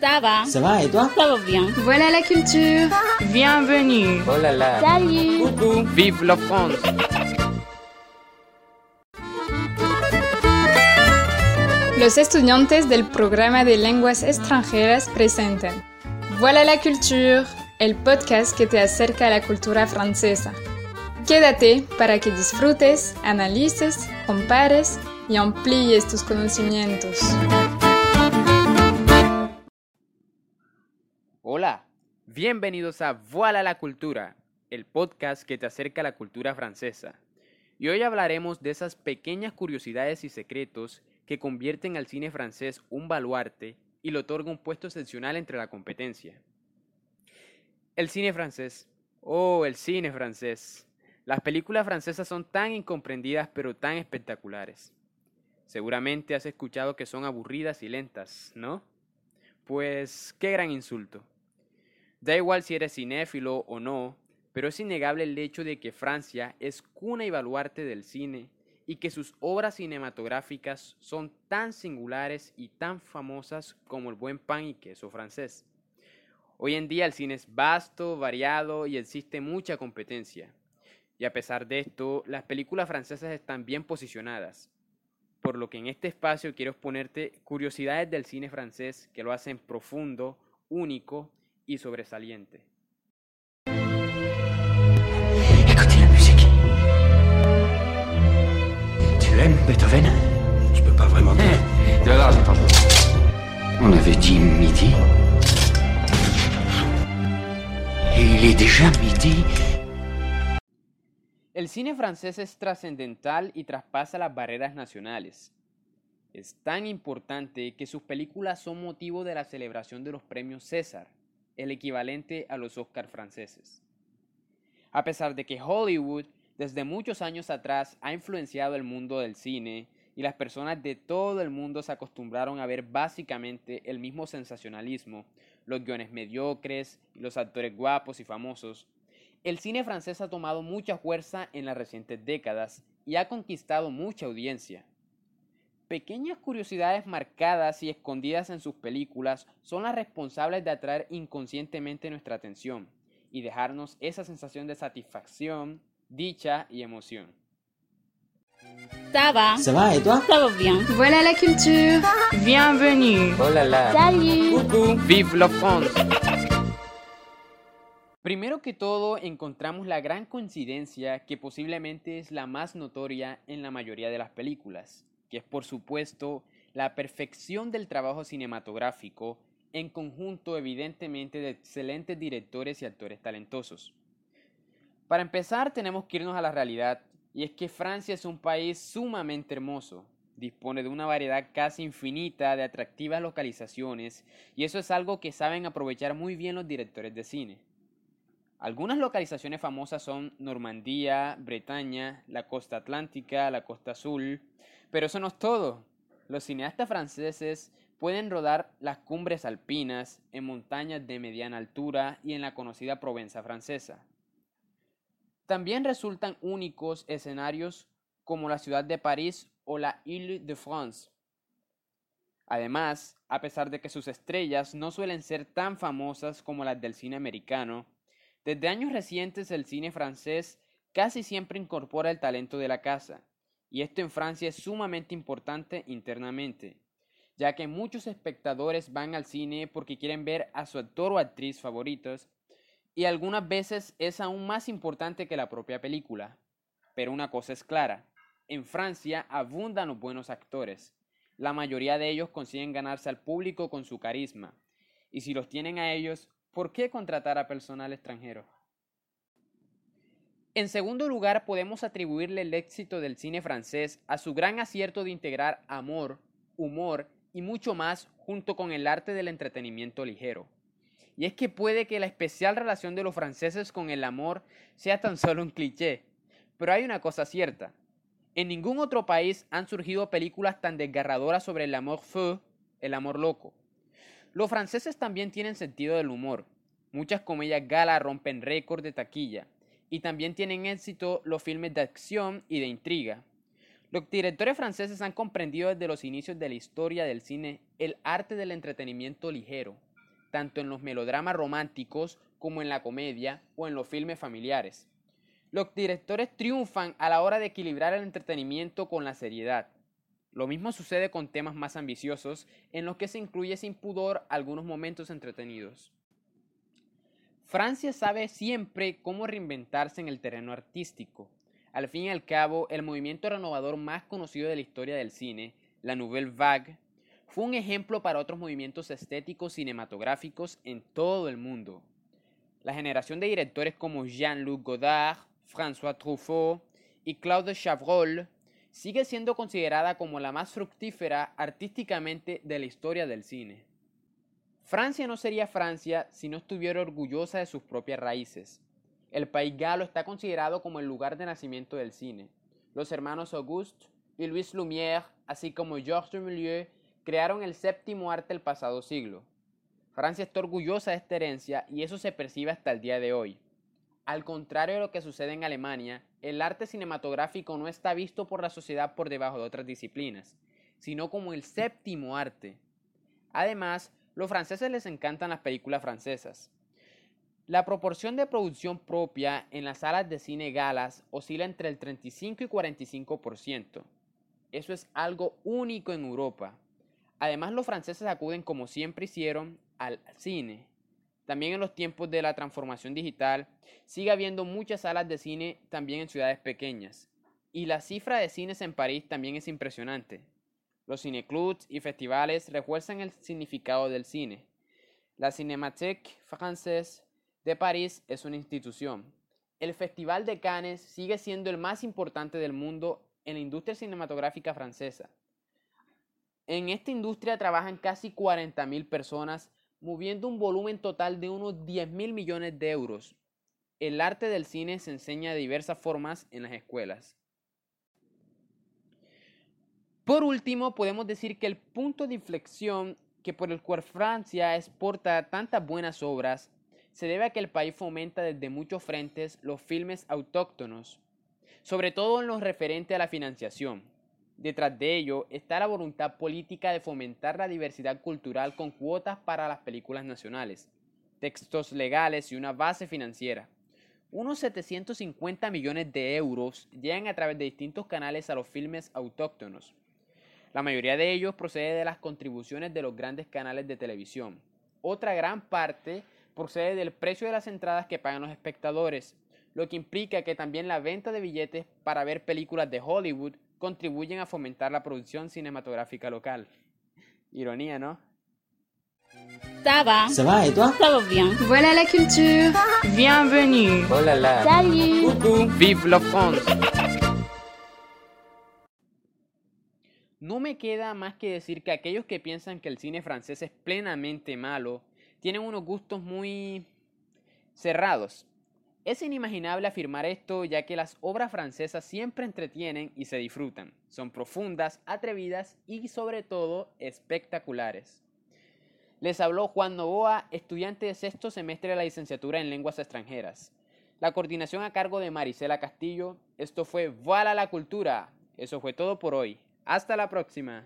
Ça va Ça va et toi Ça va bien. Voilà la culture. Bienvenue. Oh là là. Salut Coucou. Vive la France. Los estudiantes del programa de lenguas extranjeras presentan Voilà la culture, el podcast que te acerca a la cultura francesa. Quédate para que disfrutes, analices, compares y amplíes tus conocimientos. Bienvenidos a Voilà la cultura, el podcast que te acerca a la cultura francesa. Y hoy hablaremos de esas pequeñas curiosidades y secretos que convierten al cine francés un baluarte y le otorga un puesto excepcional entre la competencia. El cine francés. Oh, el cine francés. Las películas francesas son tan incomprendidas pero tan espectaculares. Seguramente has escuchado que son aburridas y lentas, ¿no? Pues qué gran insulto. Da igual si eres cinéfilo o no, pero es innegable el hecho de que Francia es cuna y baluarte del cine y que sus obras cinematográficas son tan singulares y tan famosas como el buen pan y queso francés. Hoy en día el cine es vasto, variado y existe mucha competencia. Y a pesar de esto, las películas francesas están bien posicionadas. Por lo que en este espacio quiero exponerte curiosidades del cine francés que lo hacen profundo, único y sobresaliente. Écoutez la musique. Tu aimes Beethoven Je peux pas vraiment dire. De là, pas On avait dit midi. Et il est déjà midi. El cine francés es trascendental y traspasa las barreras nacionales. Es tan importante que sus películas son motivo de la celebración de los premios César, el equivalente a los Oscar franceses. A pesar de que Hollywood desde muchos años atrás ha influenciado el mundo del cine y las personas de todo el mundo se acostumbraron a ver básicamente el mismo sensacionalismo, los guiones mediocres y los actores guapos y famosos, el cine francés ha tomado mucha fuerza en las recientes décadas y ha conquistado mucha audiencia. Pequeñas curiosidades marcadas y escondidas en sus películas son las responsables de atraer inconscientemente nuestra atención y dejarnos esa sensación de satisfacción, dicha y emoción. Ça va Ça va et toi Ça va bien. Voilà la culture. Bienvenue. Oh là là. Salut Coucou. Vive la France. Primero que todo, encontramos la gran coincidencia que posiblemente es la más notoria en la mayoría de las películas, que es por supuesto la perfección del trabajo cinematográfico en conjunto evidentemente de excelentes directores y actores talentosos. Para empezar tenemos que irnos a la realidad, y es que Francia es un país sumamente hermoso, dispone de una variedad casi infinita de atractivas localizaciones, y eso es algo que saben aprovechar muy bien los directores de cine. Algunas localizaciones famosas son Normandía, Bretaña, la costa atlántica, la costa azul, pero eso no es todo. Los cineastas franceses pueden rodar las cumbres alpinas en montañas de mediana altura y en la conocida Provenza francesa. También resultan únicos escenarios como la ciudad de París o la Île-de-France. Además, a pesar de que sus estrellas no suelen ser tan famosas como las del cine americano, desde años recientes el cine francés casi siempre incorpora el talento de la casa, y esto en Francia es sumamente importante internamente, ya que muchos espectadores van al cine porque quieren ver a su actor o actriz favoritos, y algunas veces es aún más importante que la propia película. Pero una cosa es clara, en Francia abundan los buenos actores, la mayoría de ellos consiguen ganarse al público con su carisma, y si los tienen a ellos, ¿por qué contratar a personal extranjero? En segundo lugar, podemos atribuirle el éxito del cine francés a su gran acierto de integrar amor, humor y mucho más junto con el arte del entretenimiento ligero. Y es que puede que la especial relación de los franceses con el amor sea tan solo un cliché, pero hay una cosa cierta. En ningún otro país han surgido películas tan desgarradoras sobre el amor feu, el amor loco. Los franceses también tienen sentido del humor. Muchas comedias gala rompen récord de taquilla. Y también tienen éxito los filmes de acción y de intriga. Los directores franceses han comprendido desde los inicios de la historia del cine el arte del entretenimiento ligero, tanto en los melodramas románticos como en la comedia o en los filmes familiares. Los directores triunfan a la hora de equilibrar el entretenimiento con la seriedad. Lo mismo sucede con temas más ambiciosos, en los que se incluye sin pudor algunos momentos entretenidos. Francia sabe siempre cómo reinventarse en el terreno artístico. Al fin y al cabo, el movimiento renovador más conocido de la historia del cine, la Nouvelle Vague, fue un ejemplo para otros movimientos estéticos cinematográficos en todo el mundo. La generación de directores como Jean-Luc Godard, François Truffaut y Claude Chabrol sigue siendo considerada como la más fructífera artísticamente de la historia del cine. Francia no sería Francia si no estuviera orgullosa de sus propias raíces. El país galo está considerado como el lugar de nacimiento del cine. Los hermanos Auguste y Louis Lumière, así como Georges Dumélieu, crearon el séptimo arte del pasado siglo. Francia está orgullosa de esta herencia y eso se percibe hasta el día de hoy. Al contrario de lo que sucede en Alemania, el arte cinematográfico no está visto por la sociedad por debajo de otras disciplinas, sino como el séptimo arte. Además, los franceses les encantan las películas francesas. La proporción de producción propia en las salas de cine galas oscila entre el 35 y 45%. Eso es algo único en Europa. Además, los franceses acuden, como siempre hicieron, al cine. También en los tiempos de la transformación digital, sigue habiendo muchas salas de cine también en ciudades pequeñas. Y la cifra de cines en París también es impresionante. Los cineclubs y festivales refuerzan el significado del cine. La Cinémathèque Française de París es una institución. El Festival de Cannes sigue siendo el más importante del mundo en la industria cinematográfica francesa. En esta industria trabajan casi 40.000 personas, moviendo un volumen total de unos 10.000 millones de euros. El arte del cine se enseña de diversas formas en las escuelas. Por último, podemos decir que el punto de inflexión que por el cual Francia exporta tantas buenas obras se debe a que el país fomenta desde muchos frentes los filmes autóctonos, sobre todo en lo referente a la financiación. Detrás de ello está la voluntad política de fomentar la diversidad cultural con cuotas para las películas nacionales, textos legales y una base financiera. Unos 750 millones de euros llegan a través de distintos canales a los filmes autóctonos. La mayoría de ellos procede de las contribuciones de los grandes canales de televisión. Otra gran parte procede del precio de las entradas que pagan los espectadores, lo que implica que también la venta de billetes para ver películas de Hollywood contribuyen a fomentar la producción cinematográfica local. Ironía, ¿no? Ça va. Ça va et toi Ça va bien. Voilà la culture. Bienvenue. Oh la la. Salut. Coucou. Vive la France. No me queda más que decir que aquellos que piensan que el cine francés es plenamente malo tienen unos gustos muy cerrados. Es inimaginable afirmar esto ya que las obras francesas siempre entretienen y se disfrutan. Son profundas, atrevidas y sobre todo espectaculares. Les habló Juan Novoa, estudiante de sexto semestre de la licenciatura en lenguas extranjeras. La coordinación a cargo de Marisela Castillo. Esto fue Voilà la Cultura. Eso fue todo por hoy. Hasta la próxima.